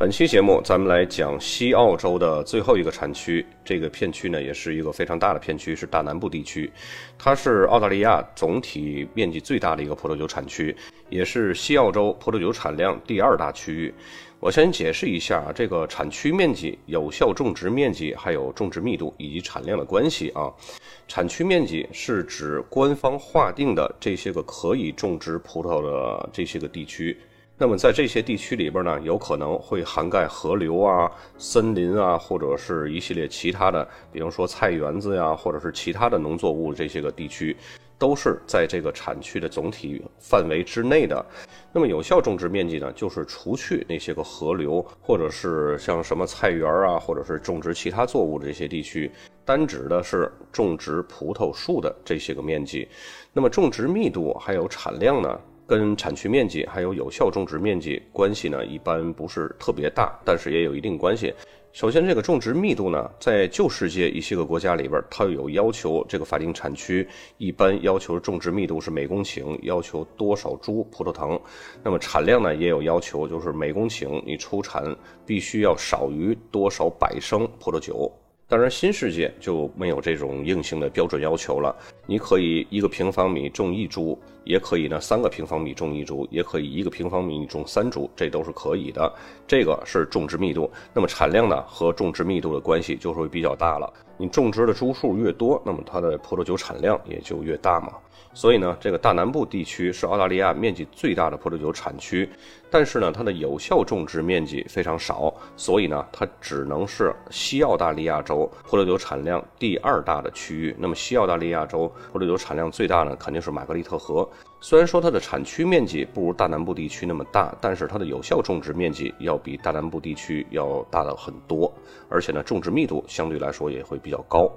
本期节目，咱们来讲西澳洲的最后一个产区。这个片区呢，也是一个非常大的片区，是大南部地区。它是澳大利亚总体面积最大的一个葡萄酒产区，也是西澳洲葡萄酒产量第二大区域。我先解释一下这个产区面积、有效种植面积、还有种植密度以及产量的关系啊。产区面积是指官方划定的这些个可以种植葡萄的这些个地区。那么在这些地区里边呢，有可能会涵盖河流啊、森林啊，或者是一系列其他的，比方说菜园子呀，或者是其他的农作物这些个地区，都是在这个产区的总体范围之内的。那么有效种植面积呢，就是除去那些个河流，或者是像什么菜园啊，或者是种植其他作物的这些地区，单指的是种植葡萄树的这些个面积。那么种植密度还有产量呢？跟产区面积还有有效种植面积关系呢，一般不是特别大，但是也有一定关系。首先，这个种植密度呢，在旧世界一些个国家里边，它有要求，这个法定产区一般要求种植密度是每公顷要求多少株葡萄藤，那么产量呢也有要求，就是每公顷你出产必须要少于多少百升葡萄酒。当然，新世界就没有这种硬性的标准要求了。你可以一个平方米种一株，也可以呢三个平方米种一株，也可以一个平方米种三株，这都是可以的。这个是种植密度，那么产量呢和种植密度的关系就会比较大了。你种植的株数越多，那么它的葡萄酒产量也就越大嘛。所以呢，这个大南部地区是澳大利亚面积最大的葡萄酒产区，但是呢，它的有效种植面积非常少，所以呢，它只能是西澳大利亚州葡萄酒产量第二大的区域。那么，西澳大利亚州葡萄酒产量最大呢，肯定是玛格丽特河。虽然说它的产区面积不如大南部地区那么大，但是它的有效种植面积要比大南部地区要大的很多，而且呢，种植密度相对来说也会比比较高。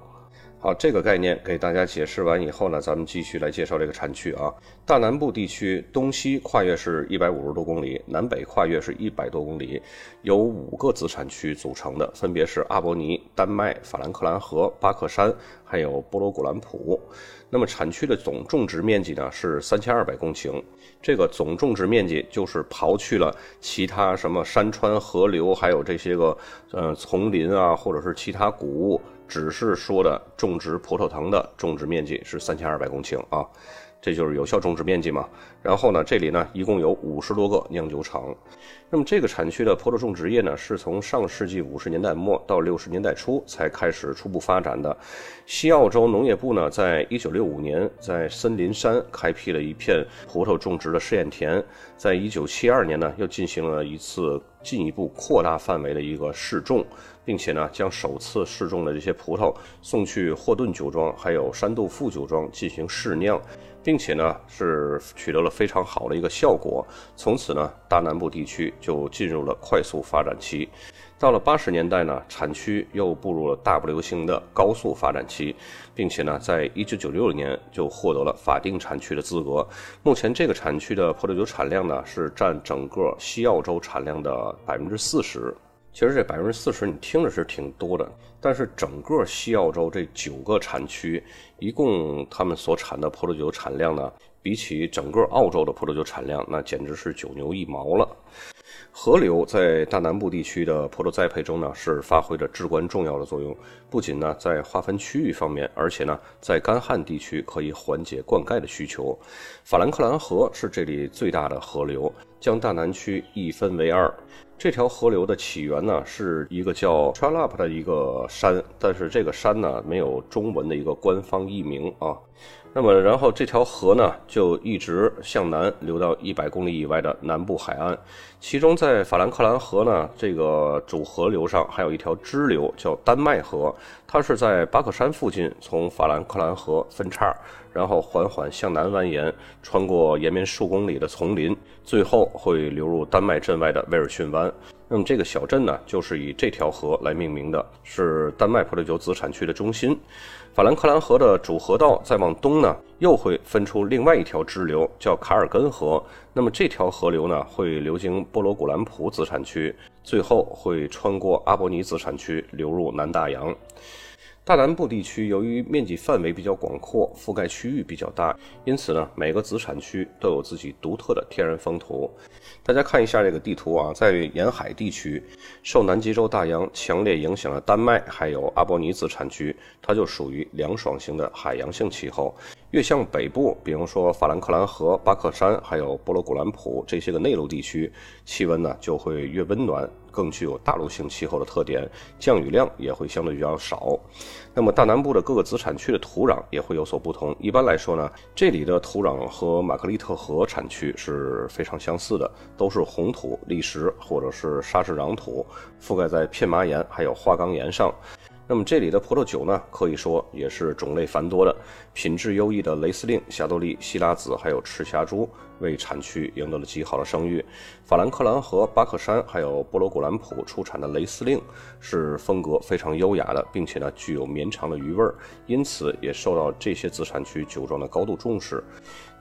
好，这个概念给大家解释完以后呢，咱们继续来介绍这个产区啊。大南部地区东西跨越是一百五十多公里，南北跨越是一百多公里，由五个子产区组成的，分别是阿伯尼、丹麦、法兰克兰河、巴克山，还有波罗古兰普。那么产区的总种植面积呢是三千二百公顷，这个总种植面积就是刨去了其他什么山川河流，还有这些个呃丛林啊，或者是其他谷物。只是说的种植葡萄藤的种植面积是三千二百公顷啊，这就是有效种植面积嘛。然后呢，这里呢一共有五十多个酿酒厂。那么这个产区的葡萄种植业呢，是从上世纪五十年代末到六十年代初才开始初步发展的。西澳洲农业部呢，在一九六五年在森林山开辟了一片葡萄种植的试验田，在一九七二年呢，又进行了一次进一步扩大范围的一个试种。并且呢，将首次试种的这些葡萄送去霍顿酒庄，还有山度富酒庄进行试酿，并且呢，是取得了非常好的一个效果。从此呢，大南部地区就进入了快速发展期。到了八十年代呢，产区又步入了大不流行的高速发展期，并且呢，在一九九六年就获得了法定产区的资格。目前这个产区的葡萄酒产量呢，是占整个西澳洲产量的百分之四十。其实这百分之四十你听着是挺多的，但是整个西澳洲这九个产区，一共他们所产的葡萄酒产量呢，比起整个澳洲的葡萄酒产量，那简直是九牛一毛了。河流在大南部地区的葡萄栽培中呢，是发挥着至关重要的作用。不仅呢在划分区域方面，而且呢在干旱地区可以缓解灌溉的需求。法兰克兰河是这里最大的河流，将大南区一分为二。这条河流的起源呢，是一个叫 Tralap 的一个山，但是这个山呢没有中文的一个官方译名啊。那么，然后这条河呢，就一直向南流到一百公里以外的南部海岸。其中，在法兰克兰河呢这个主河流上，还有一条支流叫丹麦河，它是在巴克山附近从法兰克兰河分叉，然后缓缓向南蜿蜒，穿过延绵数公里的丛林，最后会流入丹麦镇外的威尔逊湾。那么这个小镇呢，就是以这条河来命名的，是丹麦葡萄酒子产区的中心。法兰克兰河的主河道再往东呢，又会分出另外一条支流，叫卡尔根河。那么这条河流呢，会流经波罗古兰普子产区，最后会穿过阿伯尼子产区，流入南大洋。大南部地区由于面积范围比较广阔，覆盖区域比较大，因此呢，每个子产区都有自己独特的天然风土。大家看一下这个地图啊，在沿海地区，受南极洲大洋强烈影响的丹麦还有阿波尼子产区，它就属于凉爽型的海洋性气候。越向北部，比如说法兰克兰河、巴克山，还有波罗古兰普这些个内陆地区，气温呢就会越温暖，更具有大陆性气候的特点，降雨量也会相对比较少。那么大南部的各个子产区的土壤也会有所不同。一般来说呢，这里的土壤和马克利特河产区是非常相似的，都是红土、砾石或者是砂质壤土，覆盖在片麻岩还有花岗岩上。那么这里的葡萄酒呢，可以说也是种类繁多的，品质优异的雷司令、霞多丽、希拉子还有赤霞珠为产区赢得了极好的声誉。法兰克兰和巴克山还有波罗古兰普出产的雷司令是风格非常优雅的，并且呢具有绵长的余味，因此也受到这些子产区酒庄的高度重视。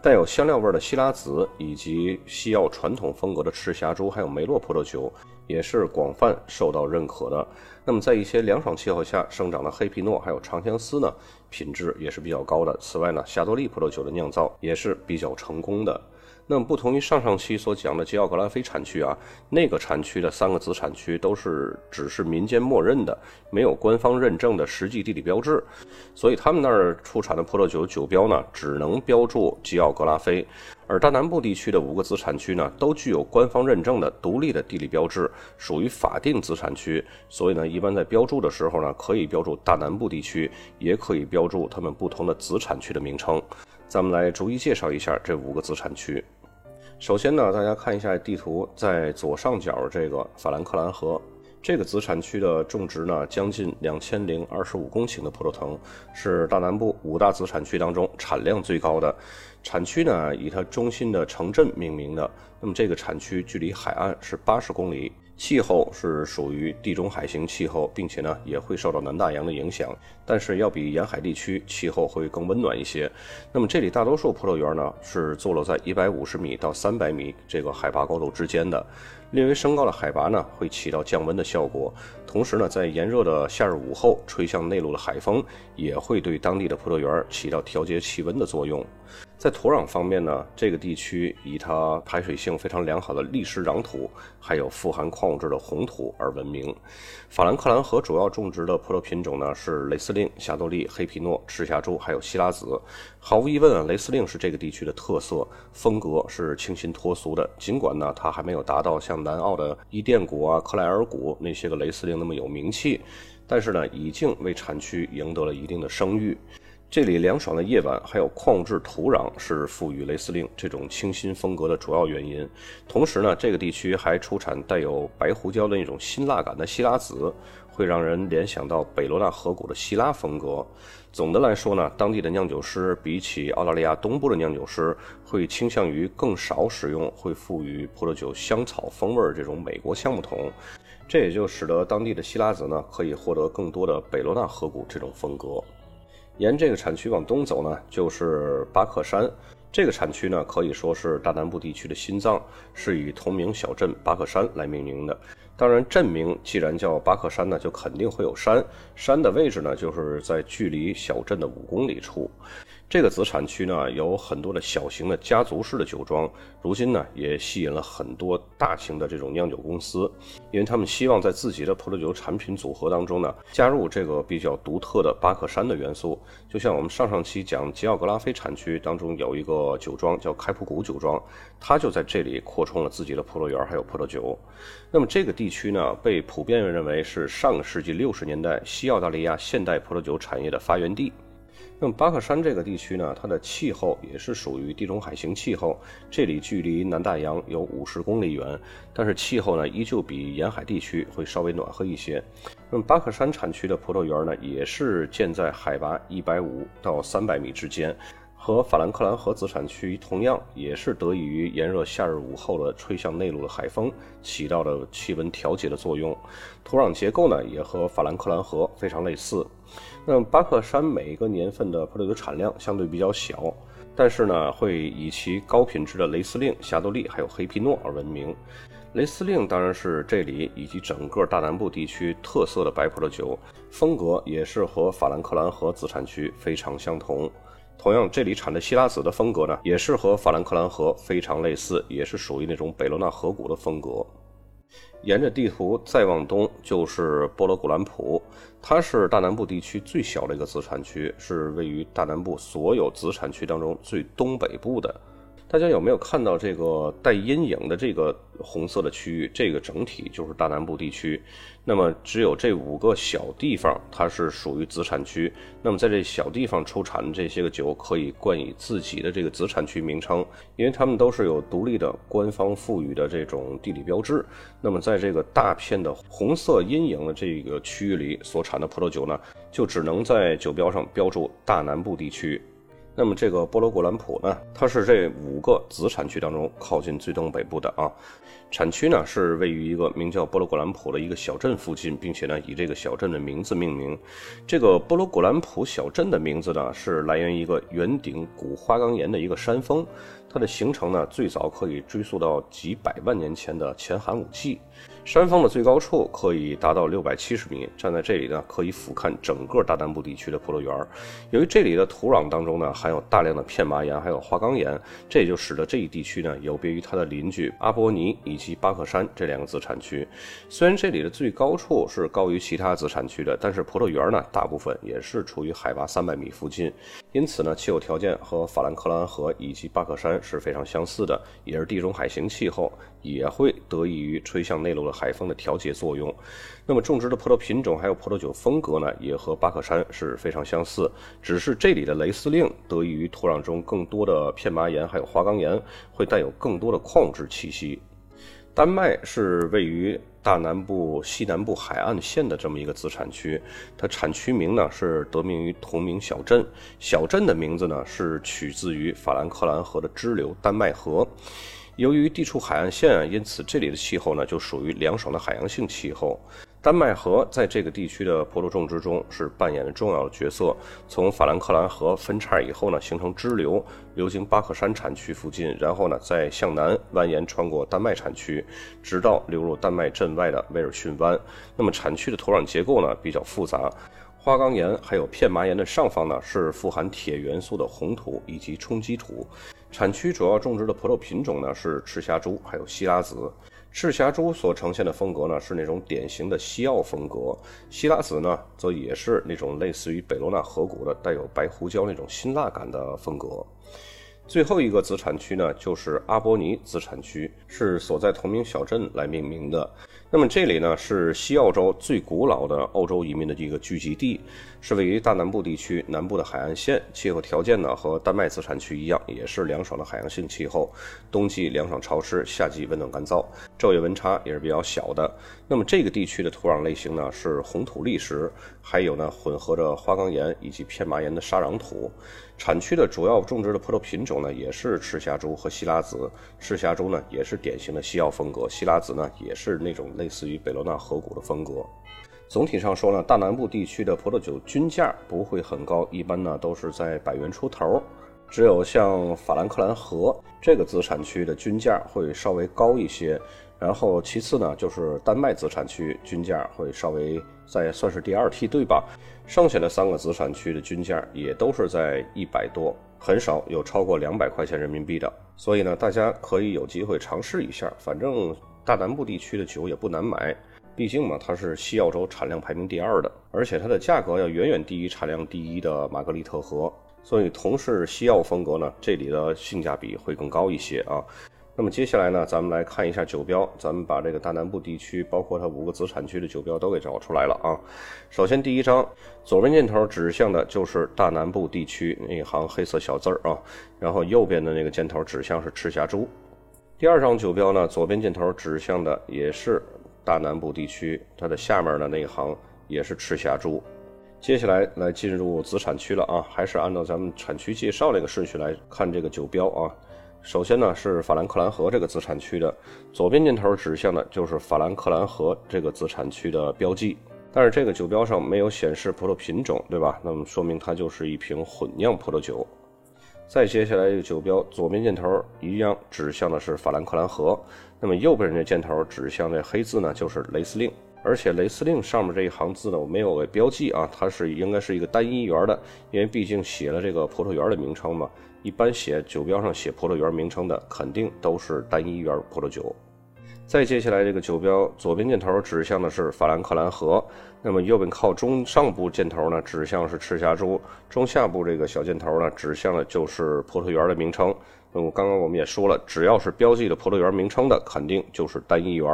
带有香料味的希拉子以及西澳传统风格的赤霞珠还有梅洛葡萄酒。也是广泛受到认可的。那么，在一些凉爽气候下生长的黑皮诺还有长相思呢，品质也是比较高的。此外呢，霞多丽葡萄酒的酿造也是比较成功的。那么，不同于上上期所讲的吉奥格拉菲产区啊，那个产区的三个子产区都是只是民间默认的，没有官方认证的实际地理标志，所以他们那儿出产的葡萄酒酒标呢，只能标注吉奥格拉菲。而大南部地区的五个子产区呢，都具有官方认证的独立的地理标志，属于法定子产区。所以呢，一般在标注的时候呢，可以标注大南部地区，也可以标注他们不同的子产区的名称。咱们来逐一介绍一下这五个子产区。首先呢，大家看一下地图，在左上角这个法兰克兰河这个子产区的种植呢，将近两千零二十五公顷的葡萄藤，是大南部五大子产区当中产量最高的。产区呢，以它中心的城镇命名的。那么这个产区距离海岸是八十公里。气候是属于地中海型气候，并且呢也会受到南大洋的影响，但是要比沿海地区气候会更温暖一些。那么这里大多数葡萄园呢是坐落在一百五十米到三百米这个海拔高度之间的，略微升高的海拔呢会起到降温的效果，同时呢在炎热的夏日午后吹向内陆的海风也会对当地的葡萄园起到调节气温的作用。在土壤方面呢，这个地区以它排水性非常良好的砾石壤土，还有富含矿物质的红土而闻名。法兰克兰河主要种植的葡萄品种呢是雷司令、霞多丽、黑皮诺、赤霞珠，还有希拉子。毫无疑问啊，雷司令是这个地区的特色，风格是清新脱俗的。尽管呢，它还没有达到像南澳的伊甸谷啊、克莱尔谷那些个雷司令那么有名气，但是呢，已经为产区赢得了一定的声誉。这里凉爽的夜晚，还有矿物质土壤，是赋予雷司令这种清新风格的主要原因。同时呢，这个地区还出产带有白胡椒的那种辛辣感的希拉子，会让人联想到北罗纳河谷的希拉风格。总的来说呢，当地的酿酒师比起澳大利亚东部的酿酒师，会倾向于更少使用会赋予葡萄酒香草风味儿这种美国橡木桶，这也就使得当地的希拉子呢，可以获得更多的北罗纳河谷这种风格。沿这个产区往东走呢，就是巴克山。这个产区呢，可以说是大南部地区的心脏，是以同名小镇巴克山来命名的。当然，镇名既然叫巴克山呢，就肯定会有山。山的位置呢，就是在距离小镇的五公里处。这个子产区呢，有很多的小型的家族式的酒庄，如今呢，也吸引了很多大型的这种酿酒公司，因为他们希望在自己的葡萄酒产品组合当中呢，加入这个比较独特的巴克山的元素。就像我们上上期讲吉奥格拉菲产区当中有一个酒庄叫开普谷酒庄，它就在这里扩充了自己的葡萄园还有葡萄酒。那么这个地区呢，被普遍认为是上个世纪六十年代西澳大利亚现代葡萄酒产业的发源地。那么巴克山这个地区呢，它的气候也是属于地中海型气候，这里距离南大洋有五十公里远，但是气候呢依旧比沿海地区会稍微暖和一些。那么巴克山产区的葡萄园呢，也是建在海拔一百五到三百米之间。和法兰克兰河子产区同样也是得益于炎热夏日午后的吹向内陆的海风起到的气温调节的作用。土壤结构呢也和法兰克兰河非常类似。那么巴克山每一个年份的葡萄酒产量相对比较小，但是呢会以其高品质的雷司令、霞多丽还有黑皮诺而闻名。雷司令当然是这里以及整个大南部地区特色的白葡萄酒，风格也是和法兰克兰河子产区非常相同。同样，这里产的希拉子的风格呢，也是和法兰克兰河非常类似，也是属于那种北罗纳河谷的风格。沿着地图再往东就是波罗古兰普，它是大南部地区最小的一个子产区，是位于大南部所有子产区当中最东北部的。大家有没有看到这个带阴影的这个红色的区域？这个整体就是大南部地区。那么只有这五个小地方，它是属于子产区。那么在这小地方出产的这些个酒，可以冠以自己的这个子产区名称，因为它们都是有独立的官方赋予的这种地理标志。那么在这个大片的红色阴影的这个区域里所产的葡萄酒呢，就只能在酒标上标注大南部地区。那么这个波罗古兰普呢，它是这五个子产区当中靠近最东北部的啊。产区呢是位于一个名叫波罗古兰普的一个小镇附近，并且呢以这个小镇的名字命名。这个波罗古兰普小镇的名字呢是来源于一个圆顶古花岗岩的一个山峰，它的形成呢最早可以追溯到几百万年前的前寒武纪。山峰的最高处可以达到六百七十米，站在这里呢，可以俯瞰整个大南部地区的葡萄园。由于这里的土壤当中呢含有大量的片麻岩还有花岗岩，这也就使得这一地区呢有别于它的邻居阿波尼以及巴克山这两个子产区。虽然这里的最高处是高于其他子产区的，但是葡萄园呢大部分也是处于海拔三百米附近，因此呢气候条件和法兰克兰河以及巴克山是非常相似的，也是地中海型气候，也会得益于吹向内陆的。海风的调节作用，那么种植的葡萄品种还有葡萄酒风格呢，也和巴克山是非常相似，只是这里的雷司令得益于土壤中更多的片麻岩还有花岗岩，会带有更多的矿质气息。丹麦是位于大南部西南部海岸线的这么一个子产区，它产区名呢是得名于同名小镇，小镇的名字呢是取自于法兰克兰河的支流丹麦河。由于地处海岸线啊，因此这里的气候呢就属于凉爽的海洋性气候。丹麦河在这个地区的葡萄种植中是扮演着重要的角色。从法兰克兰河分叉以后呢，形成支流，流经巴克山产区附近，然后呢再向南蜿蜒穿过丹麦产区，直到流入丹麦镇外的威尔逊湾。那么产区的土壤结构呢比较复杂。花岗岩还有片麻岩的上方呢，是富含铁元素的红土以及冲积土。产区主要种植的葡萄品种呢是赤霞珠，还有希拉子。赤霞珠所呈现的风格呢是那种典型的西奥风格，希拉子呢则也是那种类似于北罗纳河谷的带有白胡椒那种辛辣感的风格。最后一个子产区呢就是阿波尼子产区，是所在同名小镇来命名的。那么这里呢是西澳洲最古老的欧洲移民的一个聚集地，是位于大南部地区南部的海岸线，气候条件呢和丹麦自产区一样，也是凉爽的海洋性气候，冬季凉爽潮湿，夏季温暖干燥，昼夜温差也是比较小的。那么这个地区的土壤类型呢是红土砾石，还有呢混合着花岗岩以及片麻岩的沙壤土。产区的主要种植的葡萄品种呢，也是赤霞珠和希拉子。赤霞珠呢，也是典型的西奥风格；希拉子呢，也是那种类似于北罗纳河谷的风格。总体上说呢，大南部地区的葡萄酒均价不会很高，一般呢都是在百元出头。只有像法兰克兰河这个子产区的均价会稍微高一些。然后其次呢，就是丹麦子产区均价会稍微在算是第二梯队吧。剩下的三个子产区的均价也都是在一百多，很少有超过两百块钱人民币的。所以呢，大家可以有机会尝试一下。反正大南部地区的酒也不难买，毕竟嘛，它是西澳洲产量排名第二的，而且它的价格要远远低于产量第一的玛格丽特河。所以同是西澳风格呢，这里的性价比会更高一些啊。那么接下来呢，咱们来看一下酒标。咱们把这个大南部地区，包括它五个子产区的酒标都给找出来了啊。首先第一张，左边箭头指向的就是大南部地区那一行黑色小字儿啊，然后右边的那个箭头指向是赤霞珠。第二张酒标呢，左边箭头指向的也是大南部地区，它的下面的那一行也是赤霞珠。接下来来进入子产区了啊，还是按照咱们产区介绍那个顺序来看这个酒标啊。首先呢是法兰克兰河这个子产区的，左边箭头指向的就是法兰克兰河这个子产区的标记，但是这个酒标上没有显示葡萄品种，对吧？那么说明它就是一瓶混酿葡萄酒。再接下来这个酒标左边箭头一样指向的是法兰克兰河，那么右边这箭头指向这黑字呢就是雷司令。而且雷司令上面这一行字呢，我没有标记啊，它是应该是一个单一园的，因为毕竟写了这个葡萄园的名称嘛。一般写酒标上写葡萄园名称的，肯定都是单一园葡萄酒。再接下来这个酒标左边箭头指向的是法兰克兰河，那么右边靠中上部箭头呢指向是赤霞珠，中下部这个小箭头呢指向的就是葡萄园的名称。那么刚刚我们也说了，只要是标记的葡萄园名称的，肯定就是单一园。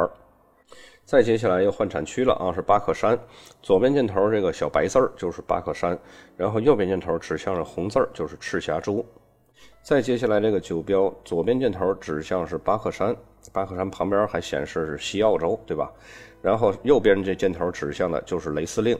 再接下来又换产区了啊，是巴克山，左边箭头这个小白字儿就是巴克山，然后右边箭头指向是红字儿就是赤霞珠。再接下来这个酒标左边箭头指向是巴克山，巴克山旁边还显示是西澳洲，对吧？然后右边这箭头指向的就是雷司令。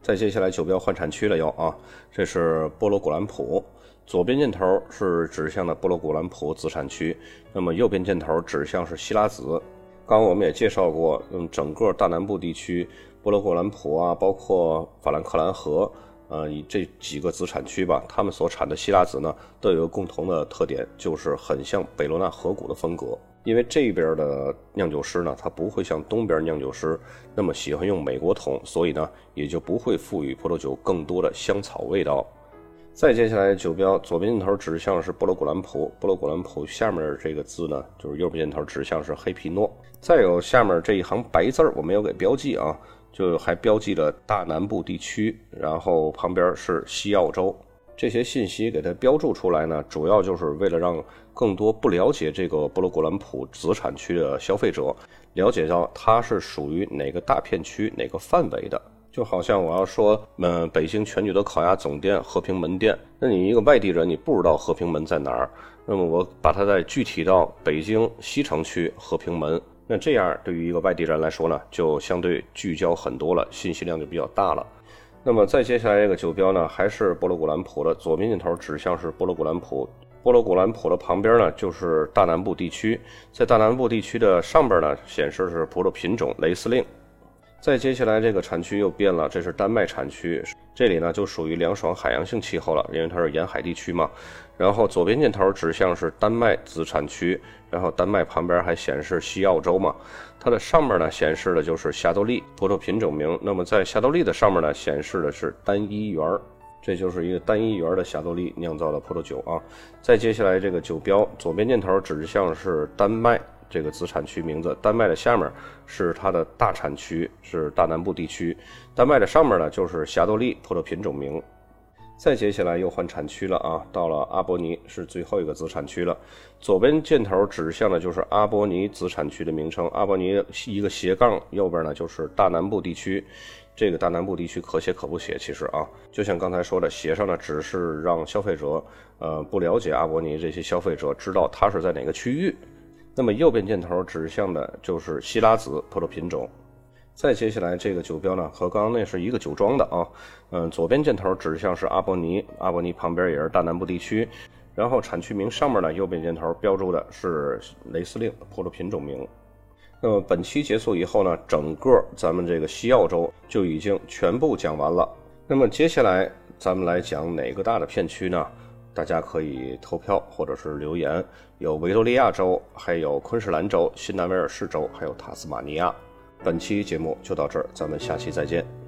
再接下来酒标换产区了又啊，这是波罗古兰普，左边箭头是指向的波罗古兰普子产区，那么右边箭头指向是希拉子。刚刚我们也介绍过，嗯，整个大南部地区，波罗霍兰普啊，包括法兰克兰河，呃，以这几个子产区吧，他们所产的希腊子呢，都有个共同的特点，就是很像北罗纳河谷的风格。因为这边的酿酒师呢，他不会像东边酿酒师那么喜欢用美国桶，所以呢，也就不会赋予葡萄酒更多的香草味道。再接下来，酒标左边箭头指向是波罗古兰普，波罗古兰普下面这个字呢，就是右边箭头指向是黑皮诺。再有下面这一行白字儿，我没有给标记啊，就还标记了大南部地区，然后旁边是西澳洲。这些信息给它标注出来呢，主要就是为了让更多不了解这个波罗古兰普子产区的消费者了解到它是属于哪个大片区、哪个范围的。就好像我要说，嗯，北京全聚德烤鸭总店和平门店，那你一个外地人，你不知道和平门在哪儿，那么我把它再具体到北京西城区和平门，那这样对于一个外地人来说呢，就相对聚焦很多了，信息量就比较大了。那么再接下来这个酒标呢，还是波罗古兰普的，左边箭头指向是波罗古兰普，波罗古兰普的旁边呢就是大南部地区，在大南部地区的上边呢显示是葡萄品种雷司令。再接下来，这个产区又变了，这是丹麦产区，这里呢就属于凉爽海洋性气候了，因为它是沿海地区嘛。然后左边箭头指向是丹麦子产区，然后丹麦旁边还显示西澳洲嘛，它的上面呢显示的就是霞多丽葡萄品种名。那么在霞多丽的上面呢显示的是单一园，这就是一个单一园的霞多丽酿造的葡萄酒啊。再接下来这个酒标，左边箭头指向是丹麦。这个子产区名字，丹麦的下面是它的大产区，是大南部地区。丹麦的上面呢，就是霞多丽葡萄品种名。再接下来又换产区了啊，到了阿波尼是最后一个子产区了。左边箭头指向的就是阿波尼子产区的名称，阿波尼一个斜杠，右边呢就是大南部地区。这个大南部地区可写可不写，其实啊，就像刚才说的，写上呢只是让消费者，呃，不了解阿波尼这些消费者知道它是在哪个区域。那么右边箭头指向的就是希拉子葡萄品种，再接下来这个酒标呢和刚刚那是一个酒庄的啊，嗯，左边箭头指向是阿波尼，阿波尼旁边也是大南部地区，然后产区名上面呢右边箭头标注的是雷司令葡萄品种名。那么本期结束以后呢，整个咱们这个西澳洲就已经全部讲完了。那么接下来咱们来讲哪个大的片区呢？大家可以投票或者是留言，有维多利亚州，还有昆士兰州、新南威尔士州，还有塔斯马尼亚。本期节目就到这儿，咱们下期再见。